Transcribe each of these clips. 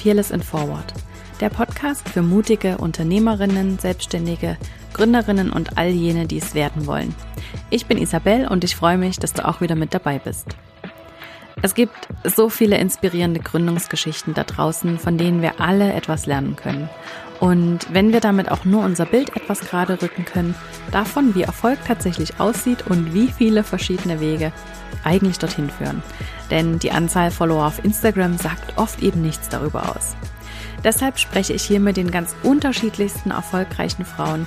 Fearless in Forward, der Podcast für mutige Unternehmerinnen, Selbstständige, Gründerinnen und all jene, die es werden wollen. Ich bin Isabel und ich freue mich, dass du auch wieder mit dabei bist. Es gibt so viele inspirierende Gründungsgeschichten da draußen, von denen wir alle etwas lernen können. Und wenn wir damit auch nur unser Bild etwas gerade rücken können, davon, wie Erfolg tatsächlich aussieht und wie viele verschiedene Wege eigentlich dorthin führen. Denn die Anzahl Follower auf Instagram sagt oft eben nichts darüber aus. Deshalb spreche ich hier mit den ganz unterschiedlichsten erfolgreichen Frauen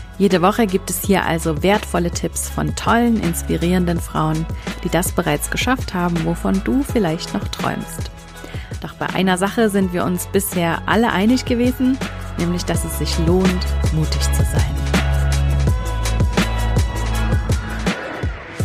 Jede Woche gibt es hier also wertvolle Tipps von tollen, inspirierenden Frauen, die das bereits geschafft haben, wovon du vielleicht noch träumst. Doch bei einer Sache sind wir uns bisher alle einig gewesen, nämlich dass es sich lohnt, mutig zu sein.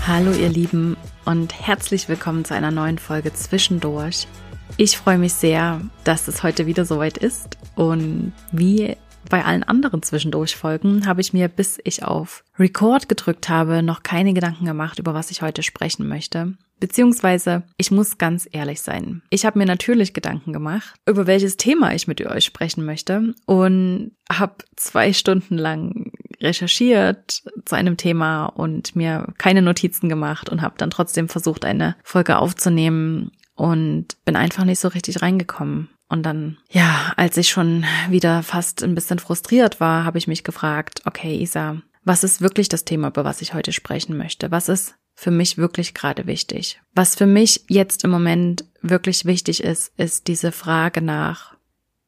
Hallo ihr Lieben und herzlich willkommen zu einer neuen Folge Zwischendurch. Ich freue mich sehr, dass es heute wieder soweit ist und wie bei allen anderen Zwischendurchfolgen habe ich mir, bis ich auf Record gedrückt habe, noch keine Gedanken gemacht, über was ich heute sprechen möchte. Beziehungsweise, ich muss ganz ehrlich sein. Ich habe mir natürlich Gedanken gemacht, über welches Thema ich mit euch sprechen möchte und habe zwei Stunden lang recherchiert zu einem Thema und mir keine Notizen gemacht und habe dann trotzdem versucht, eine Folge aufzunehmen und bin einfach nicht so richtig reingekommen. Und dann, ja, als ich schon wieder fast ein bisschen frustriert war, habe ich mich gefragt, okay, Isa, was ist wirklich das Thema, über was ich heute sprechen möchte? Was ist für mich wirklich gerade wichtig? Was für mich jetzt im Moment wirklich wichtig ist, ist diese Frage nach,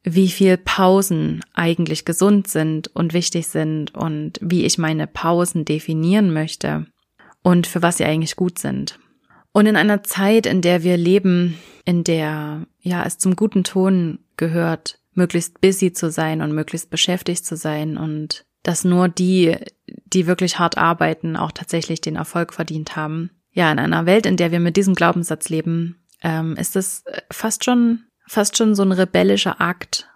wie viel Pausen eigentlich gesund sind und wichtig sind und wie ich meine Pausen definieren möchte und für was sie eigentlich gut sind. Und in einer Zeit, in der wir leben, in der ja es zum guten Ton gehört, möglichst busy zu sein und möglichst beschäftigt zu sein und dass nur die, die wirklich hart arbeiten, auch tatsächlich den Erfolg verdient haben. Ja, in einer Welt, in der wir mit diesem Glaubenssatz leben, ähm, ist es fast schon, fast schon so ein rebellischer Akt,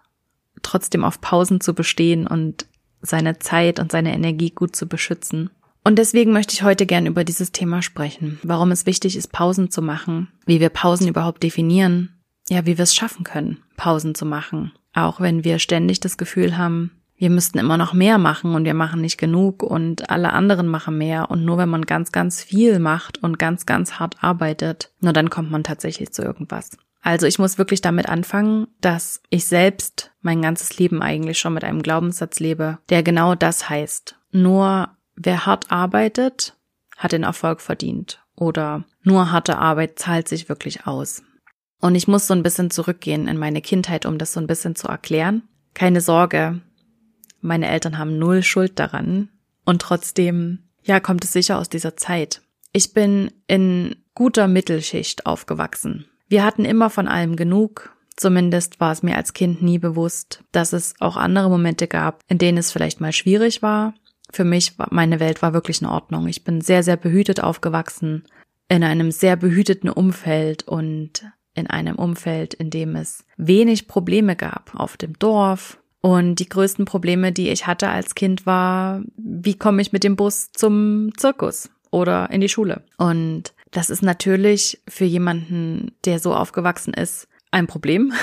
trotzdem auf Pausen zu bestehen und seine Zeit und seine Energie gut zu beschützen. Und deswegen möchte ich heute gern über dieses Thema sprechen, warum es wichtig ist, Pausen zu machen, wie wir Pausen überhaupt definieren, ja, wie wir es schaffen können, Pausen zu machen, auch wenn wir ständig das Gefühl haben, wir müssten immer noch mehr machen und wir machen nicht genug und alle anderen machen mehr und nur wenn man ganz, ganz viel macht und ganz, ganz hart arbeitet, nur dann kommt man tatsächlich zu irgendwas. Also ich muss wirklich damit anfangen, dass ich selbst mein ganzes Leben eigentlich schon mit einem Glaubenssatz lebe, der genau das heißt. Nur wer hart arbeitet, hat den Erfolg verdient. Oder nur harte Arbeit zahlt sich wirklich aus. Und ich muss so ein bisschen zurückgehen in meine Kindheit, um das so ein bisschen zu erklären. Keine Sorge, meine Eltern haben null Schuld daran. Und trotzdem, ja, kommt es sicher aus dieser Zeit. Ich bin in guter Mittelschicht aufgewachsen. Wir hatten immer von allem genug. Zumindest war es mir als Kind nie bewusst, dass es auch andere Momente gab, in denen es vielleicht mal schwierig war für mich, meine Welt war wirklich in Ordnung. Ich bin sehr, sehr behütet aufgewachsen, in einem sehr behüteten Umfeld und in einem Umfeld, in dem es wenig Probleme gab auf dem Dorf. Und die größten Probleme, die ich hatte als Kind, war, wie komme ich mit dem Bus zum Zirkus oder in die Schule? Und das ist natürlich für jemanden, der so aufgewachsen ist, ein Problem.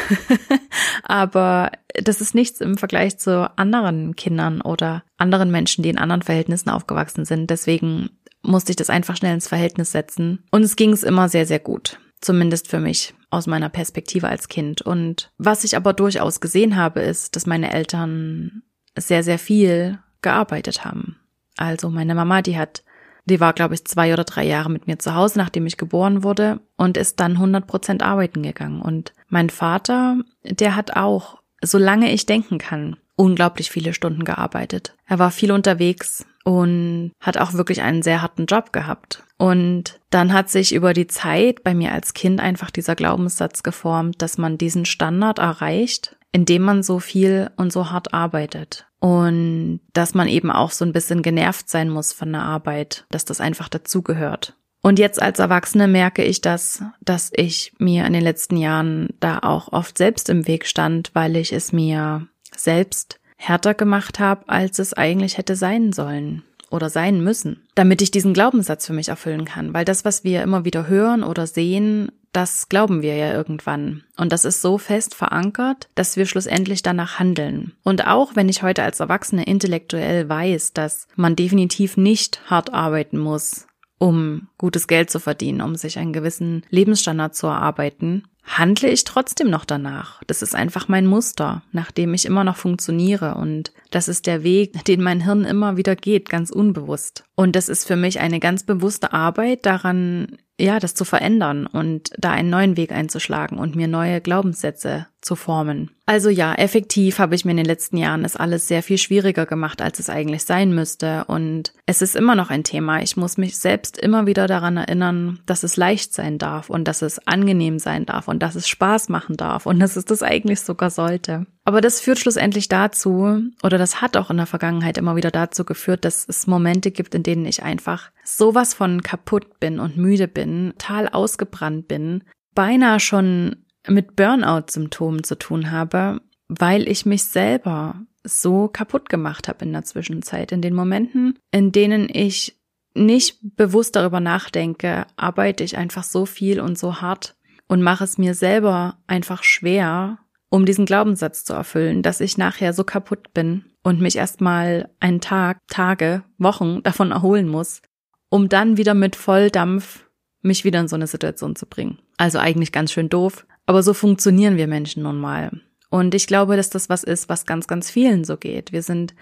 Aber das ist nichts im Vergleich zu anderen Kindern oder anderen Menschen, die in anderen Verhältnissen aufgewachsen sind. Deswegen musste ich das einfach schnell ins Verhältnis setzen. Und es ging es immer sehr, sehr gut. Zumindest für mich aus meiner Perspektive als Kind. Und was ich aber durchaus gesehen habe, ist, dass meine Eltern sehr, sehr viel gearbeitet haben. Also meine Mama, die hat die war, glaube ich, zwei oder drei Jahre mit mir zu Hause, nachdem ich geboren wurde und ist dann 100 Prozent arbeiten gegangen. Und mein Vater, der hat auch, solange ich denken kann, unglaublich viele Stunden gearbeitet. Er war viel unterwegs und hat auch wirklich einen sehr harten Job gehabt. Und dann hat sich über die Zeit bei mir als Kind einfach dieser Glaubenssatz geformt, dass man diesen Standard erreicht, indem man so viel und so hart arbeitet. Und dass man eben auch so ein bisschen genervt sein muss von der Arbeit, dass das einfach dazugehört. Und jetzt als Erwachsene merke ich das, dass ich mir in den letzten Jahren da auch oft selbst im Weg stand, weil ich es mir selbst härter gemacht habe, als es eigentlich hätte sein sollen oder sein müssen, damit ich diesen Glaubenssatz für mich erfüllen kann. Weil das, was wir immer wieder hören oder sehen, das glauben wir ja irgendwann. Und das ist so fest verankert, dass wir schlussendlich danach handeln. Und auch wenn ich heute als Erwachsene intellektuell weiß, dass man definitiv nicht hart arbeiten muss, um gutes Geld zu verdienen, um sich einen gewissen Lebensstandard zu erarbeiten, handle ich trotzdem noch danach. Das ist einfach mein Muster, nach dem ich immer noch funktioniere und das ist der Weg, den mein Hirn immer wieder geht, ganz unbewusst. Und das ist für mich eine ganz bewusste Arbeit daran, ja, das zu verändern und da einen neuen Weg einzuschlagen und mir neue Glaubenssätze zu formen. Also ja, effektiv habe ich mir in den letzten Jahren es alles sehr viel schwieriger gemacht, als es eigentlich sein müsste. Und es ist immer noch ein Thema. Ich muss mich selbst immer wieder daran erinnern, dass es leicht sein darf und dass es angenehm sein darf und dass es Spaß machen darf und dass es das eigentlich sogar sollte. Aber das führt schlussendlich dazu, oder das hat auch in der Vergangenheit immer wieder dazu geführt, dass es Momente gibt, in denen ich einfach sowas von kaputt bin und müde bin, total ausgebrannt bin, beinahe schon mit Burnout-Symptomen zu tun habe, weil ich mich selber so kaputt gemacht habe in der Zwischenzeit. In den Momenten, in denen ich nicht bewusst darüber nachdenke, arbeite ich einfach so viel und so hart und mache es mir selber einfach schwer, um diesen Glaubenssatz zu erfüllen, dass ich nachher so kaputt bin und mich erstmal einen Tag, Tage, Wochen davon erholen muss, um dann wieder mit Volldampf mich wieder in so eine Situation zu bringen. Also eigentlich ganz schön doof, aber so funktionieren wir Menschen nun mal. Und ich glaube, dass das was ist, was ganz, ganz vielen so geht. Wir sind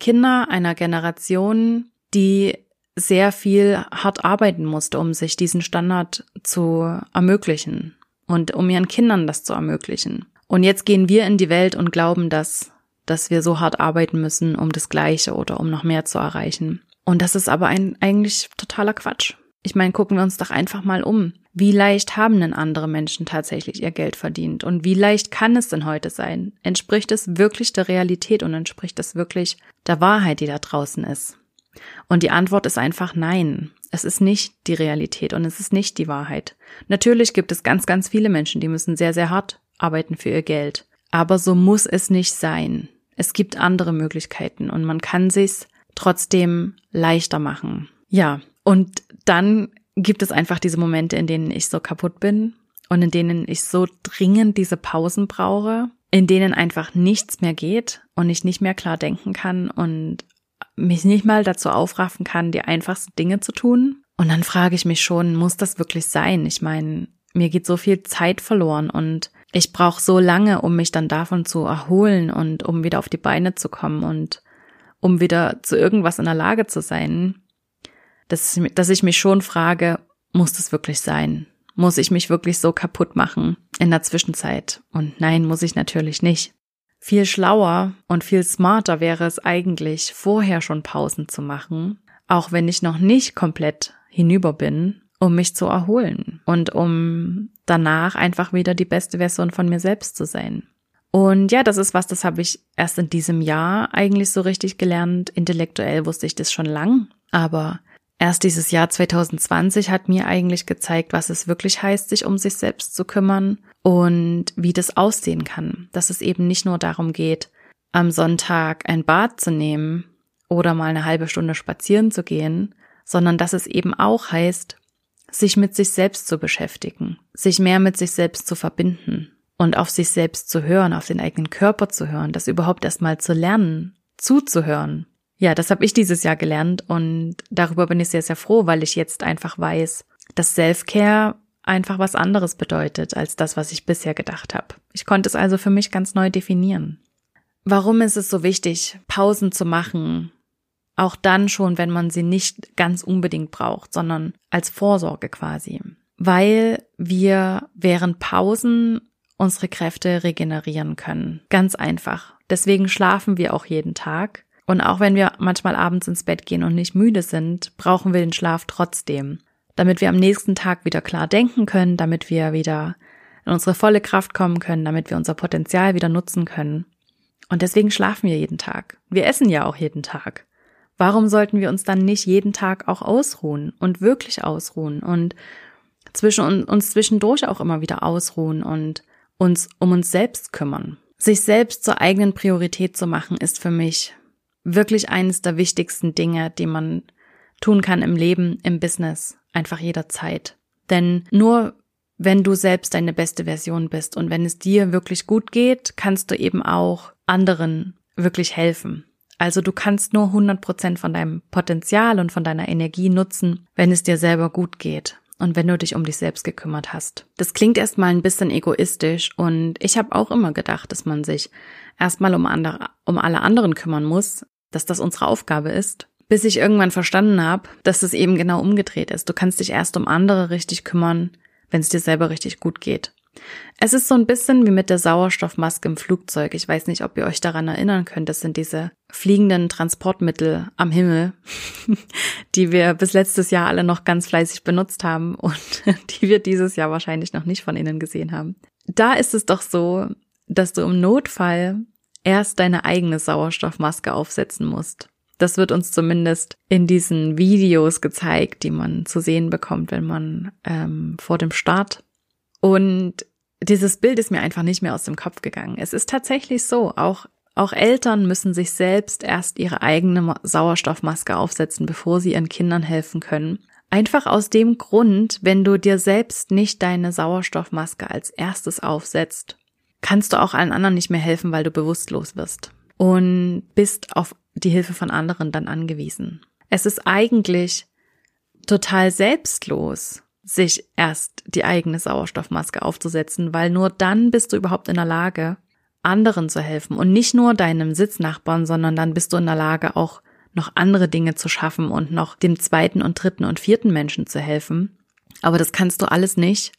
Kinder einer Generation, die sehr viel hart arbeiten musste, um sich diesen Standard zu ermöglichen und um ihren Kindern das zu ermöglichen. Und jetzt gehen wir in die Welt und glauben, dass, dass wir so hart arbeiten müssen, um das Gleiche oder um noch mehr zu erreichen. Und das ist aber ein eigentlich totaler Quatsch. Ich meine, gucken wir uns doch einfach mal um. Wie leicht haben denn andere Menschen tatsächlich ihr Geld verdient? Und wie leicht kann es denn heute sein? Entspricht es wirklich der Realität und entspricht es wirklich der Wahrheit, die da draußen ist? Und die Antwort ist einfach nein. Es ist nicht die Realität und es ist nicht die Wahrheit. Natürlich gibt es ganz, ganz viele Menschen, die müssen sehr, sehr hart arbeiten für ihr Geld. Aber so muss es nicht sein. Es gibt andere Möglichkeiten und man kann sich's trotzdem leichter machen. Ja, und dann gibt es einfach diese Momente, in denen ich so kaputt bin und in denen ich so dringend diese Pausen brauche, in denen einfach nichts mehr geht und ich nicht mehr klar denken kann und mich nicht mal dazu aufraffen kann, die einfachsten Dinge zu tun. Und dann frage ich mich schon, muss das wirklich sein? Ich meine, mir geht so viel Zeit verloren und ich brauche so lange, um mich dann davon zu erholen und um wieder auf die Beine zu kommen und um wieder zu irgendwas in der Lage zu sein dass, dass ich mich schon frage, muss das wirklich sein? Muss ich mich wirklich so kaputt machen in der Zwischenzeit? Und nein, muss ich natürlich nicht. Viel schlauer und viel smarter wäre es eigentlich, vorher schon Pausen zu machen, auch wenn ich noch nicht komplett hinüber bin, um mich zu erholen und um danach einfach wieder die beste Version von mir selbst zu sein. Und ja, das ist was, das habe ich erst in diesem Jahr eigentlich so richtig gelernt. Intellektuell wusste ich das schon lang, aber Erst dieses Jahr 2020 hat mir eigentlich gezeigt, was es wirklich heißt, sich um sich selbst zu kümmern und wie das aussehen kann. Dass es eben nicht nur darum geht, am Sonntag ein Bad zu nehmen oder mal eine halbe Stunde spazieren zu gehen, sondern dass es eben auch heißt, sich mit sich selbst zu beschäftigen, sich mehr mit sich selbst zu verbinden und auf sich selbst zu hören, auf den eigenen Körper zu hören, das überhaupt erstmal zu lernen, zuzuhören ja, das habe ich dieses Jahr gelernt und darüber bin ich sehr, sehr froh, weil ich jetzt einfach weiß, dass Self-Care einfach was anderes bedeutet als das, was ich bisher gedacht habe. Ich konnte es also für mich ganz neu definieren. Warum ist es so wichtig, Pausen zu machen? Auch dann schon, wenn man sie nicht ganz unbedingt braucht, sondern als Vorsorge quasi. Weil wir während Pausen unsere Kräfte regenerieren können. Ganz einfach. Deswegen schlafen wir auch jeden Tag und auch wenn wir manchmal abends ins Bett gehen und nicht müde sind, brauchen wir den Schlaf trotzdem, damit wir am nächsten Tag wieder klar denken können, damit wir wieder in unsere volle Kraft kommen können, damit wir unser Potenzial wieder nutzen können. Und deswegen schlafen wir jeden Tag. Wir essen ja auch jeden Tag. Warum sollten wir uns dann nicht jeden Tag auch ausruhen und wirklich ausruhen und zwischen uns zwischendurch auch immer wieder ausruhen und uns um uns selbst kümmern? Sich selbst zur eigenen Priorität zu machen, ist für mich wirklich eines der wichtigsten Dinge, die man tun kann im Leben, im Business, einfach jederzeit. Denn nur wenn du selbst deine beste Version bist und wenn es dir wirklich gut geht, kannst du eben auch anderen wirklich helfen. Also du kannst nur 100 Prozent von deinem Potenzial und von deiner Energie nutzen, wenn es dir selber gut geht und wenn du dich um dich selbst gekümmert hast. Das klingt erstmal ein bisschen egoistisch und ich habe auch immer gedacht, dass man sich erstmal um, andere, um alle anderen kümmern muss, dass das unsere Aufgabe ist, bis ich irgendwann verstanden habe, dass es eben genau umgedreht ist. Du kannst dich erst um andere richtig kümmern, wenn es dir selber richtig gut geht. Es ist so ein bisschen wie mit der Sauerstoffmaske im Flugzeug. Ich weiß nicht, ob ihr euch daran erinnern könnt. Das sind diese fliegenden Transportmittel am Himmel, die wir bis letztes Jahr alle noch ganz fleißig benutzt haben und die wir dieses Jahr wahrscheinlich noch nicht von innen gesehen haben. Da ist es doch so, dass du im Notfall erst deine eigene Sauerstoffmaske aufsetzen musst. Das wird uns zumindest in diesen Videos gezeigt, die man zu sehen bekommt, wenn man ähm, vor dem Start. Und dieses Bild ist mir einfach nicht mehr aus dem Kopf gegangen. Es ist tatsächlich so, auch auch Eltern müssen sich selbst erst ihre eigene Sauerstoffmaske aufsetzen, bevor sie ihren Kindern helfen können. Einfach aus dem Grund, wenn du dir selbst nicht deine Sauerstoffmaske als erstes aufsetzt, kannst du auch allen anderen nicht mehr helfen, weil du bewusstlos wirst und bist auf die Hilfe von anderen dann angewiesen. Es ist eigentlich total selbstlos, sich erst die eigene Sauerstoffmaske aufzusetzen, weil nur dann bist du überhaupt in der Lage, anderen zu helfen und nicht nur deinem Sitznachbarn, sondern dann bist du in der Lage, auch noch andere Dinge zu schaffen und noch dem zweiten und dritten und vierten Menschen zu helfen. Aber das kannst du alles nicht,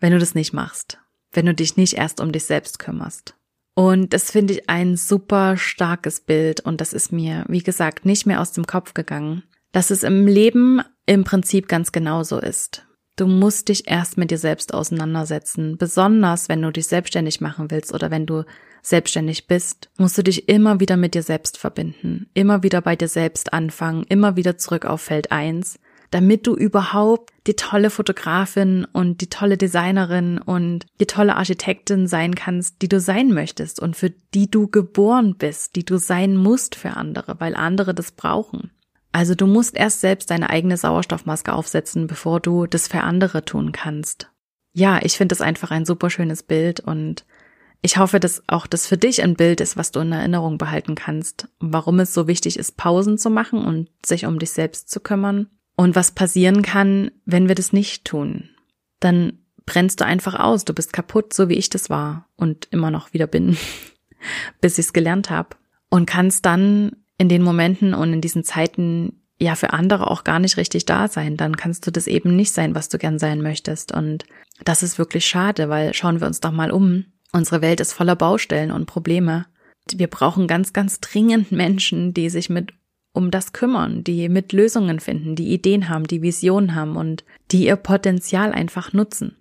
wenn du das nicht machst, wenn du dich nicht erst um dich selbst kümmerst. Und das finde ich ein super starkes Bild und das ist mir, wie gesagt, nicht mehr aus dem Kopf gegangen, dass es im Leben im Prinzip ganz genauso ist. Du musst dich erst mit dir selbst auseinandersetzen. Besonders wenn du dich selbstständig machen willst oder wenn du selbstständig bist, musst du dich immer wieder mit dir selbst verbinden. Immer wieder bei dir selbst anfangen, immer wieder zurück auf Feld eins damit du überhaupt die tolle Fotografin und die tolle Designerin und die tolle Architektin sein kannst, die du sein möchtest und für die du geboren bist, die du sein musst für andere, weil andere das brauchen. Also du musst erst selbst deine eigene Sauerstoffmaske aufsetzen, bevor du das für andere tun kannst. Ja, ich finde es einfach ein super schönes Bild und ich hoffe, dass auch das für dich ein Bild ist, was du in Erinnerung behalten kannst, warum es so wichtig ist, Pausen zu machen und sich um dich selbst zu kümmern und was passieren kann, wenn wir das nicht tun? Dann brennst du einfach aus, du bist kaputt, so wie ich das war und immer noch wieder bin, bis ich es gelernt habe. Und kannst dann in den Momenten und in diesen Zeiten ja für andere auch gar nicht richtig da sein. Dann kannst du das eben nicht sein, was du gern sein möchtest. Und das ist wirklich schade, weil schauen wir uns doch mal um. Unsere Welt ist voller Baustellen und Probleme. Wir brauchen ganz, ganz dringend Menschen, die sich mit um das kümmern, die mit Lösungen finden, die Ideen haben, die Visionen haben und die ihr Potenzial einfach nutzen.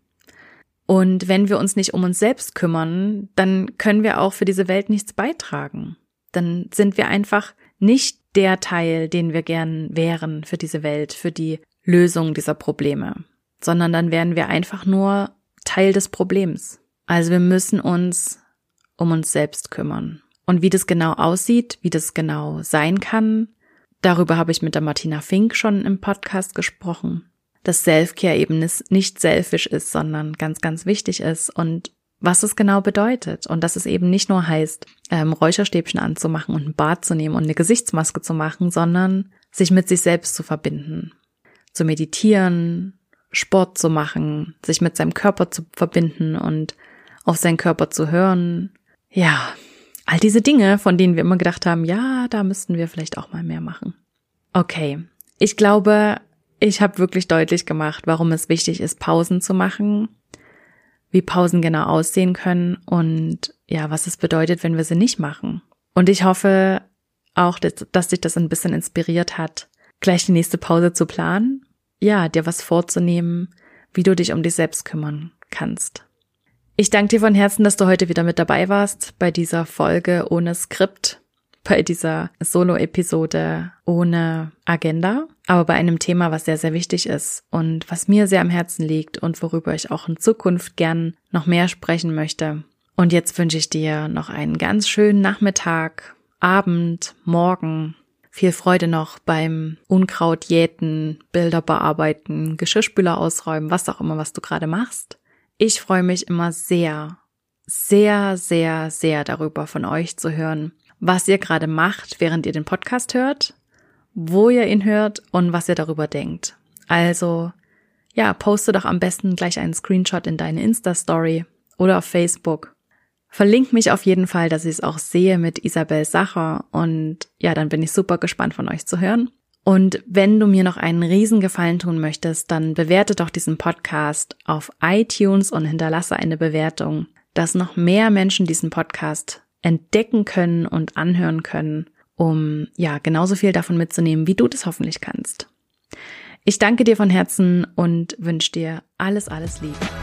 Und wenn wir uns nicht um uns selbst kümmern, dann können wir auch für diese Welt nichts beitragen. Dann sind wir einfach nicht der Teil, den wir gern wären für diese Welt, für die Lösung dieser Probleme, sondern dann wären wir einfach nur Teil des Problems. Also wir müssen uns um uns selbst kümmern. Und wie das genau aussieht, wie das genau sein kann, Darüber habe ich mit der Martina Fink schon im Podcast gesprochen, dass Selfcare eben nicht selfish ist, sondern ganz, ganz wichtig ist und was es genau bedeutet und dass es eben nicht nur heißt, ähm, Räucherstäbchen anzumachen und ein Bad zu nehmen und eine Gesichtsmaske zu machen, sondern sich mit sich selbst zu verbinden, zu meditieren, Sport zu machen, sich mit seinem Körper zu verbinden und auf seinen Körper zu hören. Ja, All diese Dinge, von denen wir immer gedacht haben, ja, da müssten wir vielleicht auch mal mehr machen. Okay, ich glaube, ich habe wirklich deutlich gemacht, warum es wichtig ist, Pausen zu machen, wie Pausen genau aussehen können und ja, was es bedeutet, wenn wir sie nicht machen. Und ich hoffe auch, dass, dass dich das ein bisschen inspiriert hat, gleich die nächste Pause zu planen, ja, dir was vorzunehmen, wie du dich um dich selbst kümmern kannst. Ich danke dir von Herzen, dass du heute wieder mit dabei warst bei dieser Folge ohne Skript, bei dieser Solo-Episode ohne Agenda, aber bei einem Thema, was sehr, sehr wichtig ist und was mir sehr am Herzen liegt und worüber ich auch in Zukunft gern noch mehr sprechen möchte. Und jetzt wünsche ich dir noch einen ganz schönen Nachmittag, Abend, Morgen. Viel Freude noch beim Unkraut jäten, Bilder bearbeiten, Geschirrspüler ausräumen, was auch immer, was du gerade machst. Ich freue mich immer sehr, sehr, sehr, sehr darüber von euch zu hören, was ihr gerade macht, während ihr den Podcast hört, wo ihr ihn hört und was ihr darüber denkt. Also, ja, poste doch am besten gleich einen Screenshot in deine Insta-Story oder auf Facebook. Verlink mich auf jeden Fall, dass ich es auch sehe mit Isabel Sacher und ja, dann bin ich super gespannt von euch zu hören. Und wenn du mir noch einen Riesengefallen tun möchtest, dann bewerte doch diesen Podcast auf iTunes und hinterlasse eine Bewertung, dass noch mehr Menschen diesen Podcast entdecken können und anhören können, um ja genauso viel davon mitzunehmen, wie du das hoffentlich kannst. Ich danke dir von Herzen und wünsche dir alles, alles Liebe.